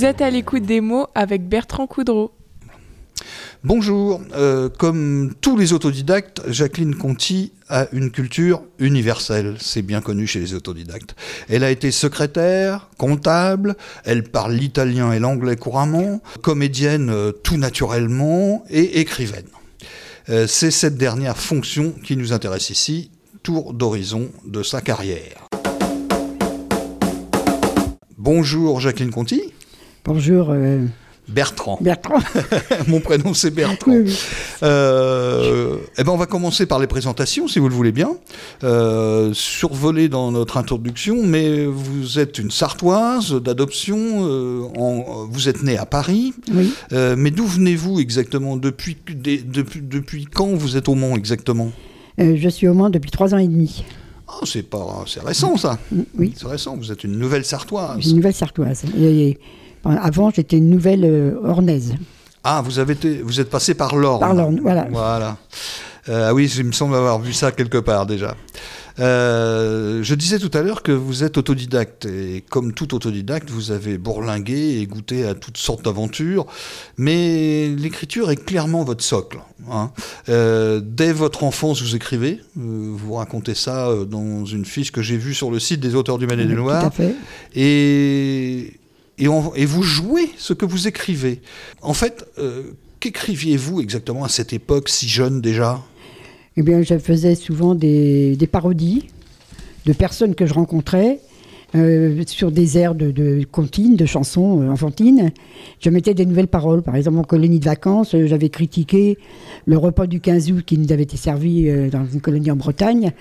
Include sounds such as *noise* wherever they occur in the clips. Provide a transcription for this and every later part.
Vous êtes à l'écoute des mots avec Bertrand Coudreau. Bonjour, euh, comme tous les autodidactes, Jacqueline Conti a une culture universelle, c'est bien connu chez les autodidactes. Elle a été secrétaire, comptable, elle parle l'italien et l'anglais couramment, comédienne euh, tout naturellement et écrivaine. Euh, c'est cette dernière fonction qui nous intéresse ici, tour d'horizon de sa carrière. Bonjour Jacqueline Conti. Bonjour. euh, Bertrand. Bertrand. *laughs* Mon prénom c'est Bertrand. Oui, oui. Euh, eh ben on va commencer par les présentations, si vous le voulez bien. Euh, survoler dans notre introduction, mais vous êtes une Sartoise d'adoption. euh, vous êtes né à Paris. Oui. Mais d'où venez-vous exactement? Depuis, des- depuis, depuis quand vous êtes au Mans exactement? Je suis au Mans depuis trois ans et demi. Ah, C'est pas, c'est récent ça. Oui, C'est récent. Vous êtes une nouvelle Sartoise. une nouvelle sartoise. Et, et, avant, j'étais une nouvelle euh, ornaise. Ah, vous avez été, vous êtes passé par l'Orne. Par l'Orne, voilà. Voilà. Euh, oui, il me semble avoir vu ça quelque part déjà. Euh, je disais tout à l'heure que vous êtes autodidacte et comme tout autodidacte, vous avez bourlingué et goûté à toutes sortes d'aventures, mais l'écriture est clairement votre socle. hein. Euh, dès votre enfance, vous écrivez. Euh, vous racontez ça dans une fiche que j'ai vue sur le site des auteurs du Maine et du Tout Loir à fait. et, et, vous jouez ce que vous écrivez. En fait, euh, qu'écriviez-vous exactement à cette époque si jeune déjà? Eh bien, je faisais souvent des, parodies de personnes que je rencontrais euh, sur des airs de, de comptines, de chansons euh, enfantines. Je mettais des nouvelles paroles. Par exemple, en colonie de vacances, j'avais critiqué le repas du 15 août qui nous avait été servi dans une colonie en Bretagne.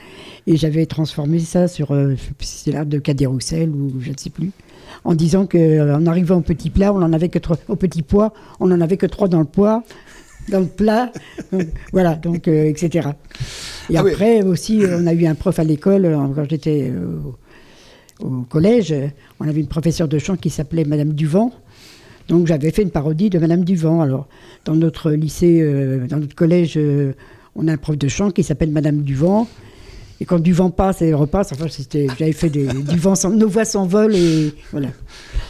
Et j'avais transformé ça sur, c'est l'art de Cadet Roussel ou je ne sais plus, en disant qu'en arrivant au petit plat, on en avait que trois, au petit pois, on n'en avait que trois dans le poids, *laughs* dans le plat. Donc, voilà, donc, euh, etc. Et Ah oui. après aussi, euh, on a eu un prof à l'école, euh, quand j'étais euh, au, au collège, euh, on avait une professeure de chant qui s'appelait Madame Duvent. Donc j'avais fait une parodie de Madame Duvent. Alors, dans notre lycée, euh, dans notre collège, euh, on a un prof de chant qui s'appelle Madame Duvent. Et quand du vent passe et repasse, enfin, c'était, j'avais fait des, du vent, sans- nos voix s'envolent et voilà.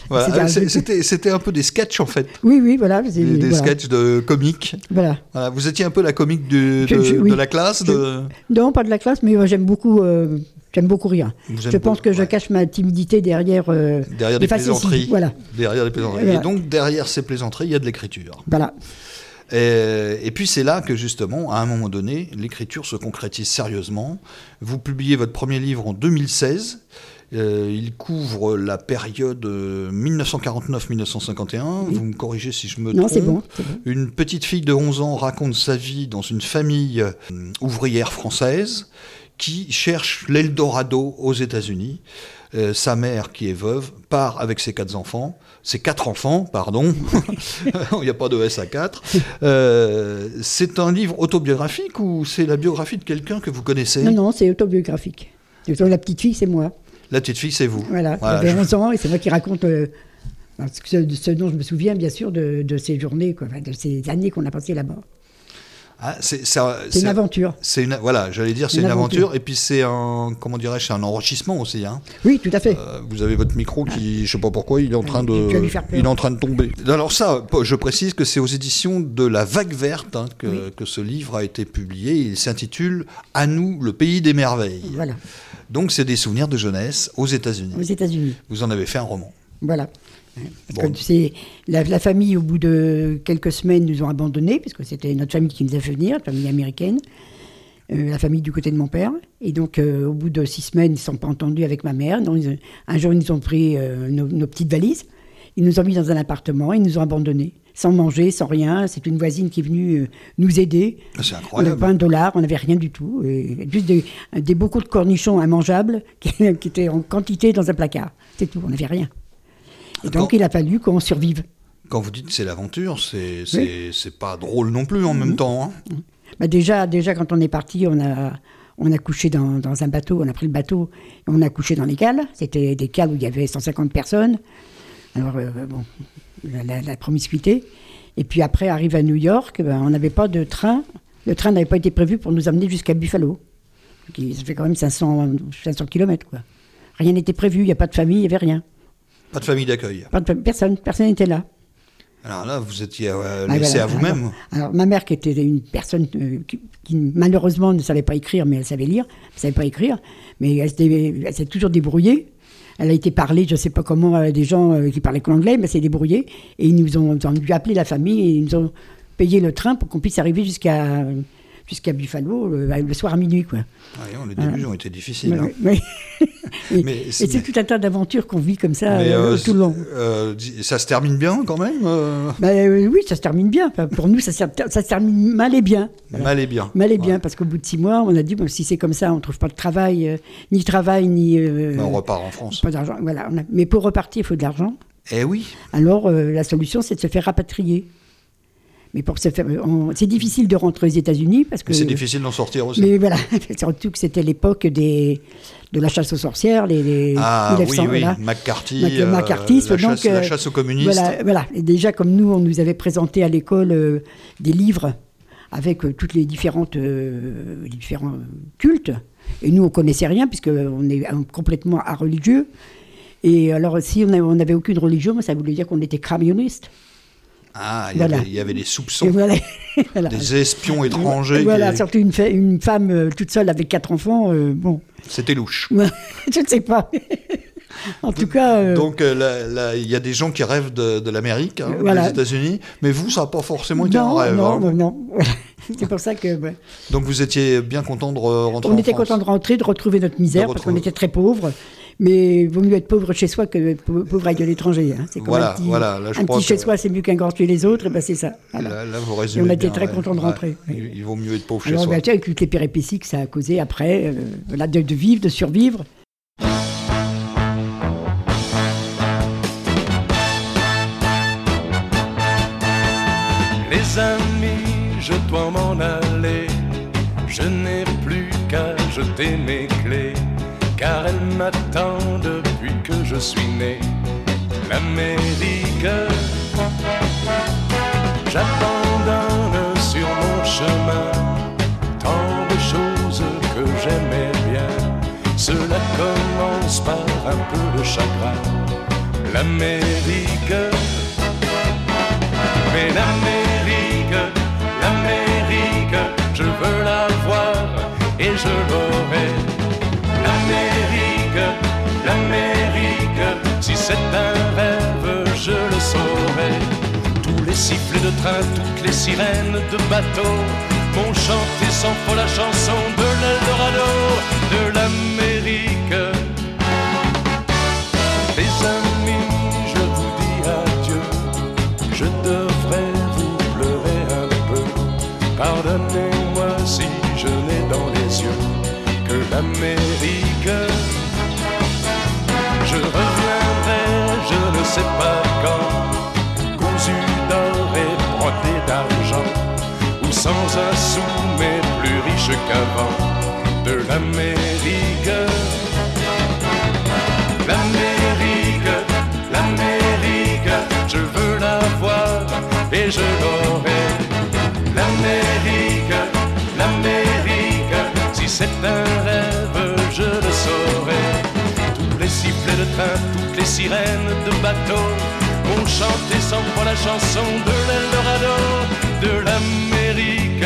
Voilà, C'était un- peu des sketchs en fait, Oui, oui, voilà. des, des voilà. sketchs de comiques. Voilà. Voilà, vous étiez un peu la comique du- de, je- oui. de la classe. De... Non, pas de la classe, mais euh, j'aime beaucoup, euh, j'aime beaucoup. Vous Je pense beaucoup, que je cache ma timidité derrière. euh, derrière des plaisanteries. Voilà, Derrière des plaisanteries. Et donc derrière ces plaisanteries, il y a de l'écriture. voilà. Et, et puis c'est là que justement, à un moment donné, l'écriture se concrétise sérieusement. Vous publiez votre premier livre en 2016. Euh, il couvre la période euh, 1949-1951. Vous me corrigez si je me Non, trompe. bon. Une petite fille de 11 ans raconte sa vie dans une famille euh, ouvrière française qui cherche l'Eldorado aux États-Unis. Euh, sa mère, qui est veuve, part avec ses quatre enfants. Ses quatre enfants, pardon. *laughs* Il n'y a pas de S à 4. Euh, c'est un livre autobiographique ou c'est la biographie de quelqu'un que vous connaissez Non, non, c'est autobiographique. La petite fille, c'est moi. La petite fille, c'est vous. Voilà, Voilà, j'avais je- 11 ans et c'est moi qui raconte euh, ce, dont je me souviens, bien sûr, de, de ces journées, quoi, de ces années qu'on a passées là-bas. Ah, c'est une aventure. c'est une, voilà, j'allais dire, c'est Une une aventure, aventure. et puis c'est un, comment dirais-je, c'est un enrichissement aussi. Hein. Oui, tout à fait. Euh, vous avez votre micro qui, je sais pas pourquoi, il est en train de, il est en train de tomber. Alors ça, je précise que c'est aux éditions de La Vague Verte hein, que, Oui. que ce livre a été publié. Il s'intitule À nous, le pays des merveilles. Voilà, Donc c'est des souvenirs de jeunesse aux États-Unis. aux États-Unis. Vous en avez fait un roman. Voilà. Parce Bon. que c'est la, la famille, au bout de quelques semaines, nous ont abandonnés, parce que c'était notre famille qui nous a fait venir, la famille américaine, euh, la famille du côté de mon père. Et donc, euh, au bout de six semaines, ils ne se sont pas entendus avec ma mère. Donc, ils- un jour, ils nous ont pris euh, nos, nos petites valises, ils nous ont mis dans un appartement, ils nous ont abandonnés, sans manger, sans rien. C'est une voisine qui est venue nous aider. C'est On n'avait incroyable. pas un dollar, on n'avait rien du tout. Et juste des, des bocaux de cornichons immangeables *laughs* qui, qui étaient en quantité dans un placard. C'est tout, on n'avait rien. Et donc, Quand- il a fallu qu'on survive. Quand vous dites que c'est l'aventure, c'est c'est c'est pas drôle non plus en même temps. hein. Bah déjà, déjà, quand on est parti, on a, on a couché dans, dans un bateau, on a pris le bateau et on a couché dans les cales. C'était des cales où il y avait 150 personnes. Alors, euh, bon, la, la- la promiscuité. Et puis après, arrive à New York, ben, on n'avait pas de train. Le train n'avait pas été prévu pour nous amener jusqu'à Buffalo. Donc, ça fait quand même 500, 500 km, quoi. Rien n'était prévu, il n'y a pas de famille, il n'y avait rien. Pas de famille d'accueil. Pas de- personne, personne n'était là. Alors là, vous étiez euh, Ah, laissé voilà. à vous-même. Alors, alors, ma mère, qui était une personne euh, qui, qui, malheureusement ne savait pas écrire, mais elle savait lire, elle savait pas écrire, mais elle s'est toujours débrouillée. Elle a été parlée, je ne sais pas comment, à des gens euh, qui parlaient que l'anglais, mais elle s'est débrouillée. Et ils nous ont, ils ont dû appeler la famille et ils nous ont payé le train pour qu'on puisse arriver jusqu'à jusqu'à Buffalo le, le soir à minuit. Quoi. Ah, les débuts ont été difficiles. hein. *laughs* Mais et c'est- tout un tas d'aventures qu'on vit comme ça euh, euh, tout le long. euh, ça se termine bien quand même Bah, oui, ça se termine bien. Enfin, pour nous, ça, se- ça se termine mal et bien. Voilà. Mal et bien. Mal et Ouais. bien, parce qu'au bout de six mois, on a dit, bon, si c'est comme ça, on ne trouve pas de travail, ni travail, ni... on repart en France. pas d'argent. Voilà, a- Mais pour repartir, il faut de l'argent. Eh oui. Alors, euh, la solution, c'est de se faire rapatrier. Mais pour se faire... on- C'est difficile de rentrer aux États-Unis, parce que... C'est difficile d'en sortir aussi. Mais voilà, *laughs* surtout que c'était l'époque des, de la chasse aux sorcières, les, les Ah 1900, oui, oui, voilà. McCarthy, Mac- euh, McCarthyisme, la, donc, chasse, la euh, chasse aux communistes. Voilà, voilà. Et déjà, comme nous, on nous avait présenté à l'école euh, des livres avec euh, toutes les différentes euh, les différents cultes. Et nous, on connaissait rien, puisqu'on est euh, complètement à religieux. Et alors, si on on n'avait aucune religion, ça voulait dire qu'on était communistes. Ah, il y, Voilà. avait, il y avait des soupçons, *laughs* voilà. Des espions étrangers. Voilà, qui- surtout une, femme euh, toute seule avec quatre enfants, euh, bon, C'était louche. *laughs* je ne sais pas. *laughs* en tout cas, euh, Donc il y a des gens qui rêvent de, de l'Amérique, hein, Voilà. des États-Unis, mais vous, ça n'a pas forcément été un non, rêve. non, hein. non, non. C'est pour ça que. Donc vous étiez bien content de re- rentrer on en était France. content de rentrer, de retrouver notre misère, parce qu'on était très pauvres. Mais il vaut mieux être pauvre chez soi que pau- pauvre avec de l'étranger. hein. C'est comme Voilà, un petit, voilà, là, je un crois petit chez soi, c'est mieux qu'un grand chez les autres, et ben c'est ça. Voilà. Là, là, vous Et on était bien, très ouais. contents de Ouais. rentrer. oui. Il, il vaut mieux être pauvre chez Alors, soi. ben, tiens, avec toutes les péripéties que ça a causé après, euh, voilà, de, de vivre, de survivre. Les amis, je dois m'en aller. Je n'ai plus qu'à jeter mes m'attendent depuis que je suis né. L'Amérique, j'abandonne sur mon chemin tant de choses que j'aimais bien. Cela commence par un peu de chagrin. L'Amérique. Mais l'Amérique, l'Amérique, je veux la voir et je l'aurai. Si c'est un rêve, je le saurai. Tous les sifflets de train, toutes les sirènes de bateau m'ont chanté sans faux la chanson de l'Eldorado, de l'Amérique. Les amis, je vous dis adieu. Je devrais vous pleurer un peu. Pardonnez-moi si je n'ai dans les yeux que l'Amérique. Sais pas quand, cousu d'or et brodé d'argent, ou sans un sou mais plus riche qu'avant de l'Amérique. L'Amérique, l'Amérique, je veux la voir et je l'aurai. L'Amérique, l'Amérique, si c'est un rêve, toutes les sirènes de bateau ont chanté sans foi la chanson de l'Eldorado, de. L'Amérique,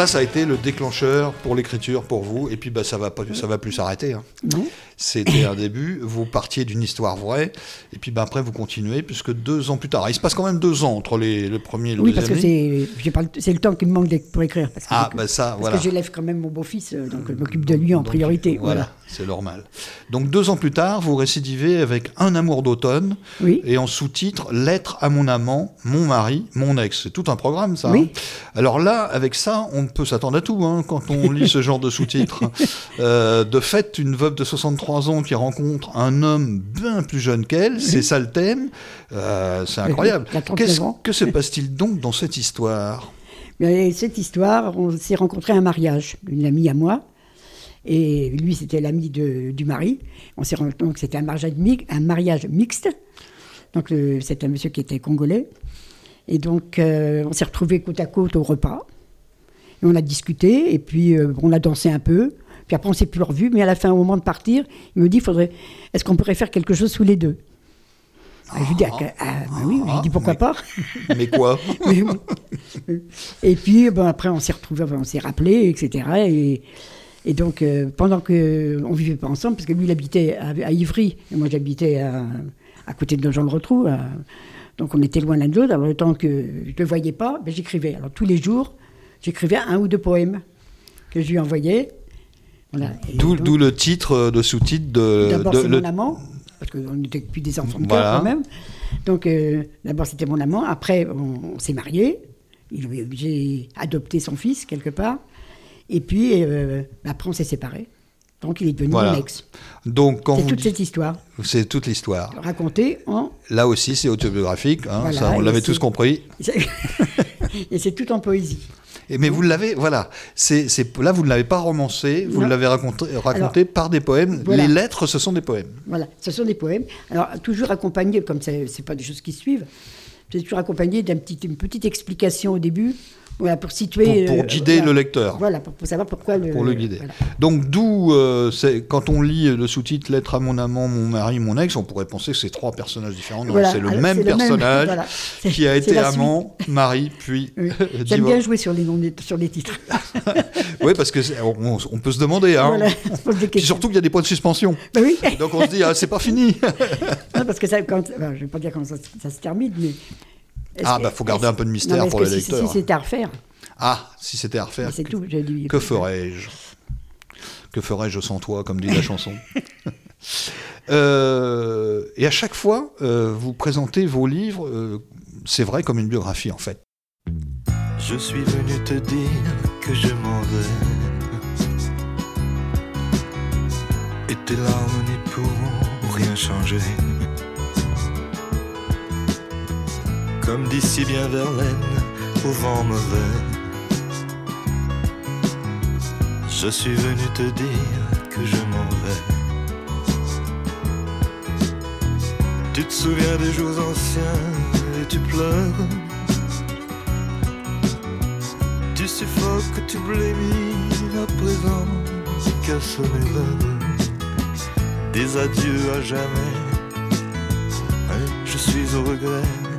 Ça, ça a été le déclencheur pour l'écriture, pour vous. Et puis, bah, ça va pas, ça va plus s'arrêter. hein. C'était un début. Vous partiez d'une histoire vraie. Et puis, bah, après, vous continuez, puisque deux ans plus tard. Il se passe quand même deux ans entre les, le premier et le Oui, parce deuxième que j'ai pas le- c'est le temps qui me manque pour écrire. Parce que, Ah, bah ça, parce voilà. que j'élève quand même mon beau-fils, euh, donc je m'occupe de lui en Donc, priorité. Voilà. c'est normal. Donc, deux ans plus tard, vous récidivez avec Un amour d'automne. Oui. Et en sous-titre, Lettre à mon amant, mon mari, mon ex. C'est tout un programme, ça. Oui. hein. Alors là, avec ça, on peut s'attendre à tout hein, quand on lit ce genre de sous-titres. *laughs* Euh, de fait, une veuve de 63 23 ans qui rencontre un homme bien plus jeune qu'elle, c'est ça le thème, euh, c'est incroyable. Il a 39 Qu'est-ce que se passe-t-il donc dans cette histoire? Cette histoire, on s'est rencontré à un mariage, une amie à moi. Et lui, c'était l'ami du mari. On s'est ren- donc c'était un mariage, mi- un mariage mixte. Donc c'était un monsieur qui était congolais. Et donc euh, on s'est retrouvés côte à côte au repas. Et on a discuté et puis euh, on a dansé un peu. Puis après on s'est plus revus. Mais à la fin, au moment de partir, il me dit, faudrait, est-ce qu'on pourrait faire quelque chose tous les deux? Ah, Je lui dis, ah, ah, bah oui. Je lui dis pourquoi mais- pas? *laughs* Mais quoi? *laughs* Mais oui. et puis après, on s'est retrouvés, on s'est rappelés, etc. Et, et donc, euh, pendant qu'on ne vivait pas ensemble, parce que lui, il habitait à, à Ivry, et moi, j'habitais à, à côté de Nogent-le-Rotrou. à- donc, on était loin l'un de l'autre. Alors, le temps que je ne le voyais pas, ben, j'écrivais. Alors, tous les jours, j'écrivais un ou deux poèmes que je lui envoyais. Voilà. D'où le titre euh, de sous-titre de, D'abord, c'est le- mon amant, parce qu'on n'était plus des enfants de Voilà. cœur quand même. Donc, euh, d'abord, c'était mon amant. Après, on, on s'est mariés. J'ai adopté son fils, quelque part. Et puis, euh, après, on s'est séparés. Donc, il est devenu Voilà. mon ex. Donc quand C'est toute cette histoire, c'est toute l'histoire. racontée en... Là aussi, c'est autobiographique. hein, Voilà, ça, on l'avait tous compris. *laughs* Et c'est tout en poésie. Et, mais vous l'avez, voilà. C'est, là, vous ne l'avez pas romancé, vous l'avez raconté, raconté par des poèmes. voilà. Les lettres, ce sont des poèmes. Voilà, ce sont des poèmes. Alors, toujours accompagnés, comme ce n'est pas des choses qui suivent, c'est toujours accompagné d'une petite, une petite explication au début, voilà, pour situer... Pour, pour euh, guider voilà. le lecteur. Voilà, pour, pour savoir pourquoi le... Pour le guider. voilà. Donc d'où, euh, quand on lit le sous-titre Lettre à mon amant, mon mari, mon ex, on pourrait penser que c'est trois personnages différents. Non, c'est le même c'est le même, personnage qui a été amant, mari, puis Oui. *laughs* J'aime bien jouer sur les noms, des- sur les titres. *laughs* Oui, parce que on, on peut se demander. Hein. On se Puis surtout qu'il y a des points de suspension. Bah oui, Donc on se dit, ah, c'est pas fini. *laughs* Non, parce que ça, quand, je ne vais pas dire comment ça, ça se termine, mais. Ah, bah, faut garder un peu de mystère pour les si- lecteurs. Si, c'était à refaire, Ah, si c'était à refaire, c'est tout. j'ai dit- que ferais-je Que ferais-je sans toi, comme dit la chanson *laughs* Euh, Et à chaque fois, euh, vous présentez vos livres, euh, c'est vrai, comme une biographie en fait. Je suis venu te dire que je m'en vais. Et tes larmes n'y pourront rien changer. Comme dit si bien Verlaine au vent mauvais. Je suis venu te dire que je m'en vais. Tu te souviens des jours anciens et tu pleures. Tu suffoques, tu blémis à présent, sonner l'heure des adieux à jamais. Ouais, je suis au regret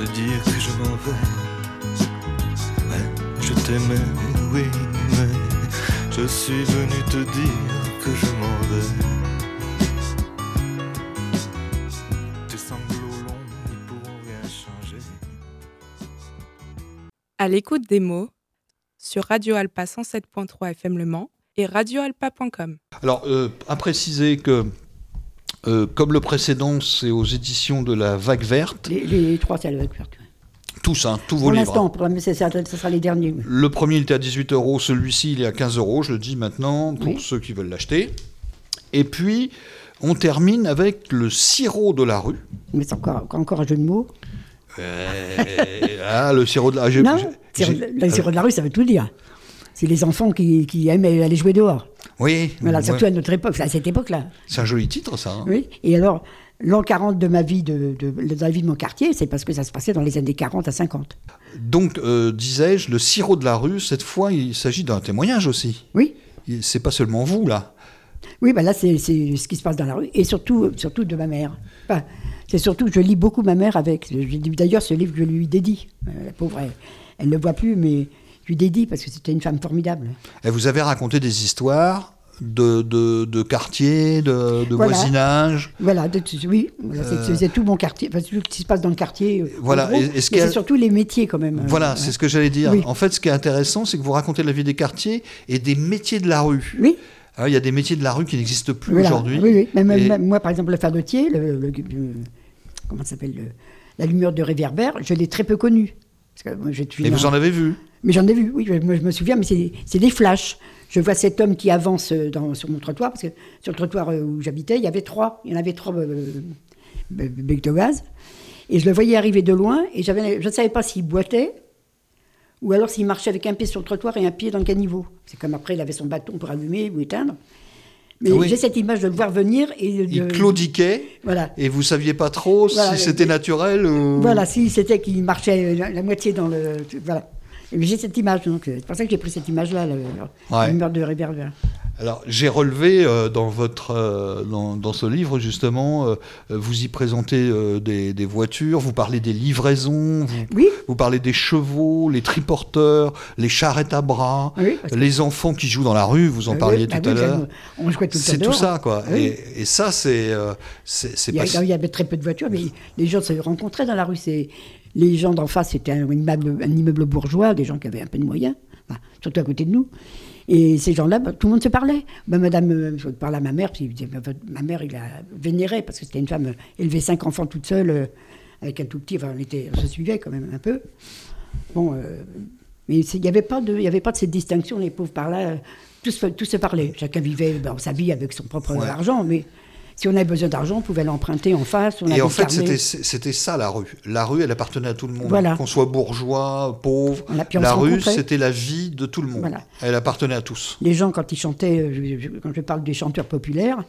te dire que je m'en vais. Ouais, je t'aimais, oui, mais je suis venu te dire que je m'en vais. Tes sanglots longs n'y pourront rien changer. À l'écoute des mots sur Radio Alpa 107.3 FM Le Mans et radioalpa.com. Alors, euh, à préciser que, euh, comme le précédent, c'est aux éditions de la Vague Verte, Les, les trois, c'est la couverture. tous, hein, tous vos Pour livres. l'instant, pour- ça, ça sera les derniers. oui. Le premier, il était à 18 euros, celui-ci, il est à 15 euros, je le dis maintenant, pour Oui. ceux qui veulent l'acheter. Et puis, on termine avec le sirop de la rue. Mais c'est encore, encore un jeu de mots. Euh, ah, le sirop de la rue. non, le sirop de la rue, ça veut tout dire. C'est les enfants qui, qui aiment aller jouer dehors. Oui, Voilà, ouais. surtout à notre époque, à cette époque-là. c'est un joli titre, ça. hein. Oui. Et alors, l'an 40 de ma vie, de, de, de la vie de mon quartier, c'est parce que ça se passait dans les années 40 à 50. Donc, euh, disais-je, le sirop de la rue, cette fois, il s'agit d'un témoignage aussi. Oui. C'est pas seulement vous, là. Oui, ben là, c'est ce qui se passe dans la rue, et surtout, surtout de ma mère. Enfin, c'est surtout que je lis beaucoup ma mère avec. D'ailleurs, ce livre, je lui dédie. Euh, la pauvre, elle ne le voit plus, mais lui dédie parce que c'était une femme formidable. Et vous avez raconté des histoires de, de, de quartier, de, de Voilà. voisinage. Voilà, de- oui, voilà, c'est- c'est tout mon quartier, enfin, tout ce qui se passe dans le quartier. euh, Voilà, gros, et- et ce c'est surtout les métiers quand même. euh, Voilà, ouais. c'est ce que j'allais dire. Oui. En fait, ce qui est intéressant, c'est que vous racontez la vie des quartiers et des métiers de la rue. Oui, Hein, Il y a des métiers de la rue qui n'existent plus voilà. aujourd'hui. Oui, oui. Même, Et- moi, par exemple, le fadotier, le, le- le- comment ça s'appelle, le- la lumière de réverbère, je l'ai très peu connu. Parce que moi, je suis Et vous en avez vu Mais j'en ai vu, oui, je- moi je me souviens, mais c'est des flashs. je vois cet homme qui avance euh, dans, sur mon trottoir, parce que sur le trottoir euh, où j'habitais, il y avait trois, il y en avait trois euh, becs de gaz. Et je le voyais arriver de loin, et je ne savais pas s'il boitait, ou alors s'il marchait avec un pied sur le trottoir et un pied dans le caniveau. C'est comme après, il avait son bâton pour allumer ou éteindre. Mais oui. j'ai cette image de le voir venir et de, Il claudiquait Voilà. et vous saviez pas trop Voilà, si c'était naturel ou... Voilà, si c'était qu'il marchait la, la moitié dans le. Voilà. J'ai cette image, donc euh, c'est pour ça que j'ai pris cette image-là, le, Ouais. de Réverbère. Alors, j'ai relevé euh, dans, votre, euh, dans, dans ce livre, justement, euh, vous y présentez des, des voitures, vous parlez des livraisons, vous, Oui, vous parlez des chevaux, les triporteurs, les charrettes à bras, oui. parce que- les enfants qui jouent dans la rue, vous en Euh, parliez oui, bah tout à oui, l'heure. On jouait tout C'est tout ça, quoi. Oui. Et, et ça, c'est Il y, pas... a- il y avait très peu de voitures, mais les gens se rencontraient dans la rue. C'est les gens d'en face, c'était un immeuble, un immeuble bourgeois, des gens qui avaient un peu de moyens, enfin, surtout à côté de nous. Et ces gens-là, bah, tout le monde se parlait. Bah, madame, euh, je parlais à ma mère, puis il disait, bah, ma mère, il la vénérait, parce que c'était une femme euh, élevée cinq enfants toute seule, euh, avec un tout petit, enfin, on, était, on se suivait quand même un peu. Bon, euh, mais il n'y avait, pas de- y avait pas de cette distinction, les pauvres par là, tous, se- tous se parlaient. Chacun vivait ben, sa vie avec son propre Ouais. argent, mais si on avait besoin d'argent, on pouvait l'emprunter en face. On Et en fait, c'était ça la rue. La rue, elle appartenait à tout le monde. Voilà. Qu'on soit bourgeois, pauvre. La rue, c'était la vie de tout le monde. Voilà. Elle appartenait à tous. Les gens, quand ils chantaient, euh, je- je- quand je parle des chanteurs populaires,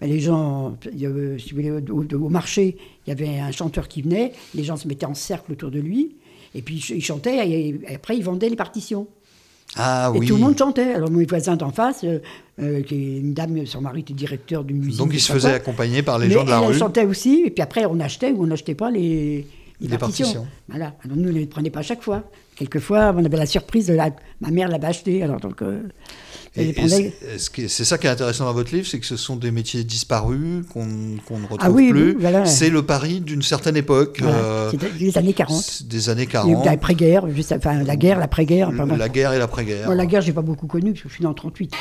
ben, les gens, si vous voulez, au, au- au marché, il y avait un chanteur qui venait, les gens se mettaient en cercle autour de lui, et puis ils chantaient, et, et après ils vendaient les partitions. Ah et oui. tout le monde chantait. Alors mon voisin d'en face, euh, euh, qui est une dame, son mari était directeur d'une usine. Donc il se faisait quoi. accompagner par les Mais gens de la elle, elle rue. chantait aussi, et puis après on achetait ou on n'achetait pas les, les Les partitions. partitions. Voilà. Alors nous, on ne les prenait pas à chaque fois. Quelquefois, on avait la surprise de la... ma mère l'avait acheté. Alors donc, euh, Et- et c'est- ce ça qui est intéressant dans votre livre, c'est que ce sont des métiers disparus qu'on qu'on ne retrouve Ah oui, plus. voilà. C'est le Paris d'une certaine époque, Voilà. euh, les années 40. c'est des années Il y a eu 40, l'après-guerre, enfin la guerre, l'après-guerre. la guerre et l'après-guerre. Moi, la guerre, j'ai pas beaucoup connu, parce que je suis né en 38.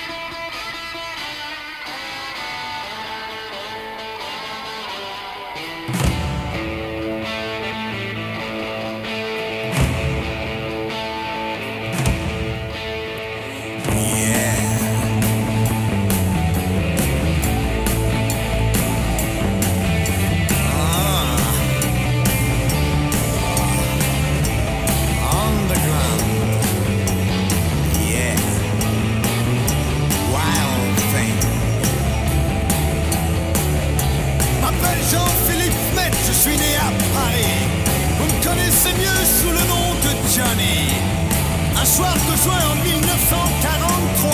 Un soir de juin en 1943.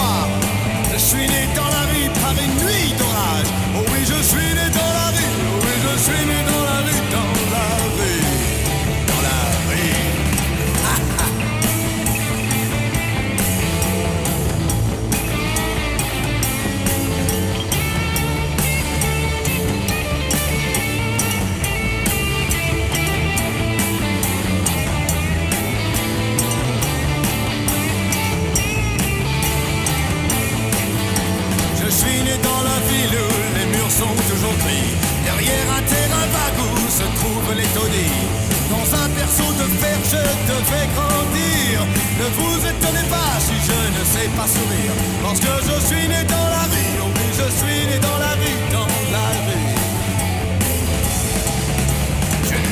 Je suis né dans la rue par Derrière un terrain vague où se trouve les taudis. Dans un berceau de fer, je devais grandir. Ne vous étonnez pas si je ne sais pas sourire. Parce que je suis né dans la rue. Oh oui, je suis né dans la rue, dans la rue.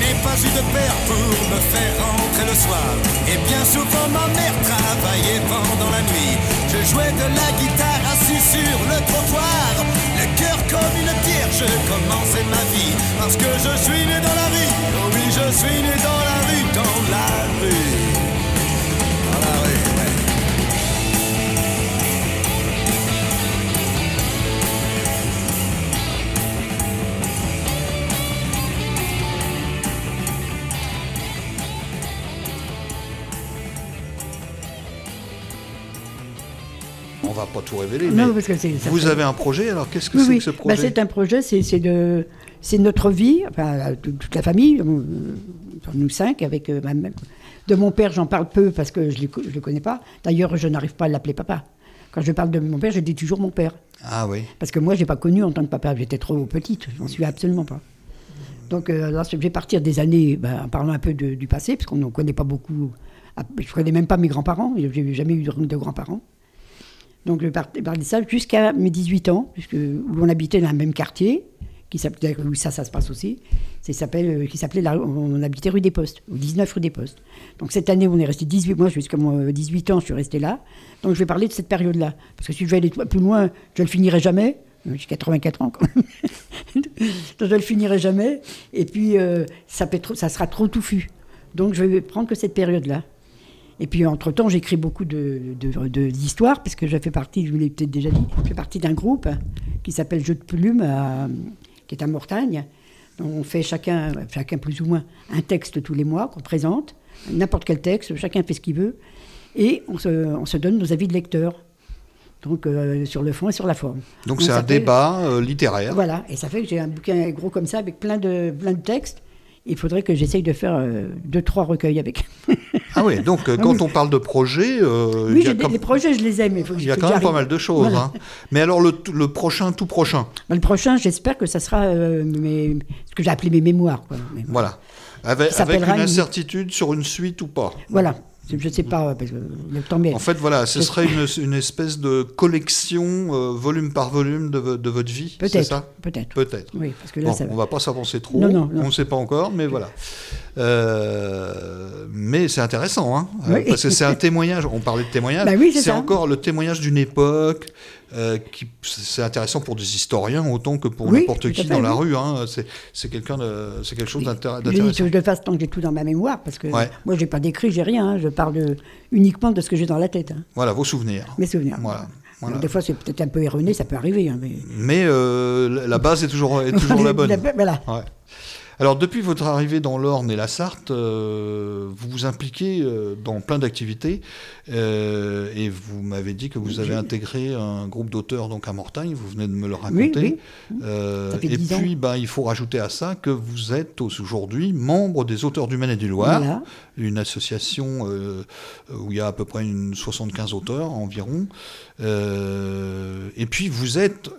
N'ai pas eu de père pour me faire rentrer le soir. Et bien souvent ma mère travaillait pendant la nuit. Je jouais de la guitare assis sur le trottoir. Le cœur comme une pierre, je commençais ma vie. Parce que je suis né dans la rue. Oh oui, je suis né dans la rue, dans la rue. On va pas tout révéler, Non, mais parce que vous fait- avez un projet, alors qu'est-ce que Oui, c'est oui. que ce Bah, projet c'est un projet, c'est c'est de, c'est notre vie, enfin toute la famille, euh, nous cinq, avec euh, ma mère. De mon père, j'en parle peu parce que je ne le connais pas. D'ailleurs, je n'arrive pas à l'appeler papa. Quand je parle de mon père, je dis toujours mon père. Ah oui. Parce que moi, je n'ai pas connu en tant que papa. J'étais trop petite, je n'en suis absolument pas. Donc euh, là, je vais partir des années ben, en parlant un peu de- du passé, parce qu'on ne connaît pas beaucoup. Ah, Je ne connais même pas mes grands-parents, je n'ai jamais eu de, de grands-parents. Donc de ça jusqu'à mes 18 ans, puisque, où on habitait dans le même quartier, qui où ça, ça se passe aussi, euh, qui s'appelait, la- on habitait rue des Postes, ou 19 rue des Postes. Donc cette année, on est resté 18 mois, jusqu'à mon 18 ans, je suis resté là. Donc je vais parler de cette période-là. Parce que si je vais aller plus loin, je ne le finirai jamais. Euh, J'ai 84 ans quand même. *laughs* Je ne le finirai jamais. Et puis, euh, ça, ça sera trop touffu. Donc je vais prendre que cette période-là. Et puis, entre-temps, j'écris beaucoup de, de- de- d'histoires, parce que je fais partie, je vous l'ai peut-être déjà dit, je fais partie d'un groupe qui s'appelle Jeu de Plume, à- qui est à Mortagne. On fait chacun, chacun plus ou moins un texte tous les mois qu'on présente, n'importe quel texte, chacun fait ce qu'il veut, et on se, on se donne nos avis de lecteurs. Donc, euh, sur le fond et sur la forme. Donc On c'est un débat euh, littéraire. Voilà, et ça fait que j'ai un bouquin gros comme ça, avec plein de, plein de textes. Il faudrait que j'essaye de faire euh, deux, trois recueils avec. Ah oui, donc euh, Ah quand oui. on parle de projet, euh, oui, j'ai des- comme- les projets, je les aime. Il, faut il y a quand même pas mal de choses. Voilà. hein. Mais alors le, le prochain, tout prochain, Le prochain, j'espère que ça sera mes- ce que j'ai appelé mes mémoires. quoi. Voilà. Avec, avec une- incertitude sur une suite ou pas. Voilà, je ne sais pas, parce que le En fait, voilà, ce serait une, une espèce de collection, euh, volume par volume, de, vo- de votre vie. Peut-être, peut-être. Peut-être. Oui, parce que là, Bon, ça on va pas s'avancer trop, Non, non, non. on ne sait pas encore, mais voilà. Euh, mais c'est intéressant, hein, euh, Oui. parce que c'est un *laughs* témoignage. On parlait de témoignage. Bah oui, c'est encore le témoignage d'une époque. Euh, qui, c'est intéressant pour des historiens autant que pour Oui, n'importe qui dans la oui. rue. Hein. C'est, quelqu'un c'est quelque chose d'intéressant. je le fasse tant que j'ai tout dans ma mémoire, parce que Ouais. moi, j'ai pas d'écrit, j'ai rien. hein. Je parle uniquement de ce que j'ai dans la tête, hein. Voilà vos souvenirs. mes souvenirs. Voilà. voilà. Alors, des fois, c'est peut-être un peu erroné, ça peut arriver. hein, mais... Mais euh, la- la base est toujours, est *laughs* toujours la bonne. Voilà. Ouais. Alors, depuis votre arrivée dans l'Orne et la Sarthe, euh, vous vous impliquez euh, dans plein d'activités euh, et vous m'avez dit que vous avez intégré un groupe d'auteurs donc à Mortagne, vous venez de me le raconter. oui. Fait et 10 ans. puis, ben, il faut rajouter à ça que vous êtes aujourd'hui membre des auteurs du Maine et du Loir, Voilà. une association où il y a à peu près une 75 auteurs environ. Et puis, vous êtes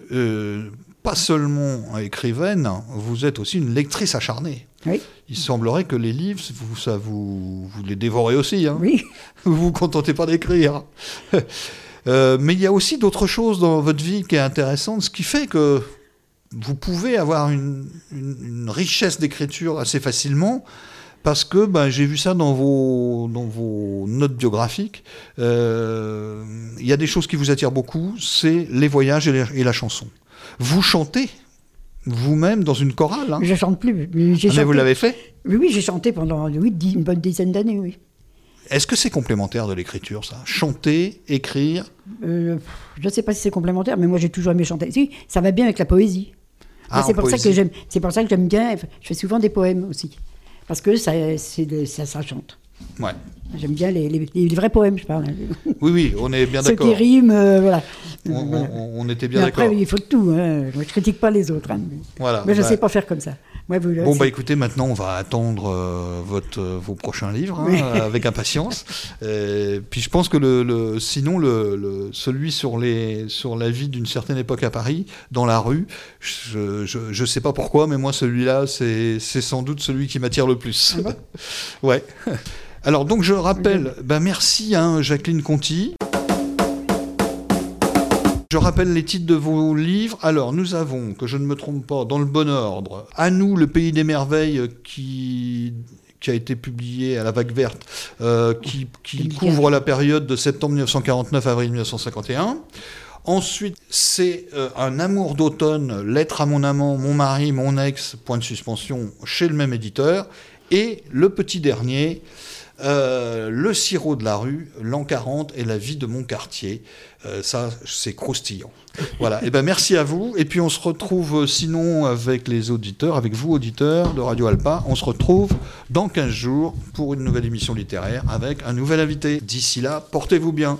pas seulement écrivaine, vous êtes aussi une lectrice acharnée. Oui, Il semblerait que les livres, vous, ça vous, vous les dévorez aussi. Hein oui. *laughs* vous vous contentez pas d'écrire. *laughs* Euh, mais il y a aussi d'autres choses dans votre vie qui est intéressante, ce qui fait que vous pouvez avoir une, une- une richesse d'écriture assez facilement. Parce que ben, j'ai vu ça dans vos, dans vos notes biographiques. Euh, Il y a des choses qui vous attirent beaucoup, c'est les voyages et, les- et la chanson. Vous chantez vous-même dans une chorale. hein? Je chante plus. mais Ah, mais vous l'avez fait? Oui, oui, j'ai chanté pendant oui, une bonne dizaine d'années, oui. Est-ce que c'est complémentaire de l'écriture, ça? Chanter, écrire? Euh, je ne sais pas si c'est complémentaire, mais moi j'ai toujours aimé chanter. Si, ça va bien avec la poésie. Ah, c'est pour ça que j'aime. C'est pour ça que j'aime bien. Je fais souvent des poèmes aussi, parce que ça, ça, ça chante. Ouais. J'aime bien les, les- les vrais poèmes, je parle. Oui, oui, on est bien *laughs* Ceux d'accord. qui riment, euh, voilà. On, voilà. on- on était bien d'accord. après, il faut de tout. Hein. Je critique pas les autres. hein. Voilà. Mais je ne bah, sais pas faire comme ça. Moi, vous, Bon, bah écoutez, maintenant, on va attendre euh, votre, euh, vos prochains livres hein, Oui. avec impatience. *laughs* Euh, puis je pense que le, le- sinon, le, le- celui sur, les, sur la vie d'une certaine époque à Paris, dans la rue, je je sais pas pourquoi, mais moi, celui-là, c'est c'est sans doute celui qui m'attire le plus. Ah bon? *laughs* Ouais. Alors, donc, je rappelle, bah, merci, hein, Jacqueline Conti. Je rappelle les titres de vos livres. Alors, nous avons, que je ne me trompe pas, dans le bon ordre, À nous, le pays des merveilles, qui qui a été publié à la vague verte, euh, qui, qui 2015. couvre la période de septembre 1949 à avril 1951. Ensuite, c'est euh, Un amour d'automne, Lettre à mon amant, mon mari, mon ex, point de suspension, chez le même éditeur. Et le petit dernier, euh, Le sirop de la rue, l'an 40 et la vie de mon quartier. Euh, ça, c'est croustillant. Voilà. Et ben merci à vous. Et puis on se retrouve euh, sinon avec les auditeurs, avec vous auditeurs de Radio Alpa. On se retrouve dans 15 jours pour une nouvelle émission littéraire avec un nouvel invité. D'ici là, portez-vous bien.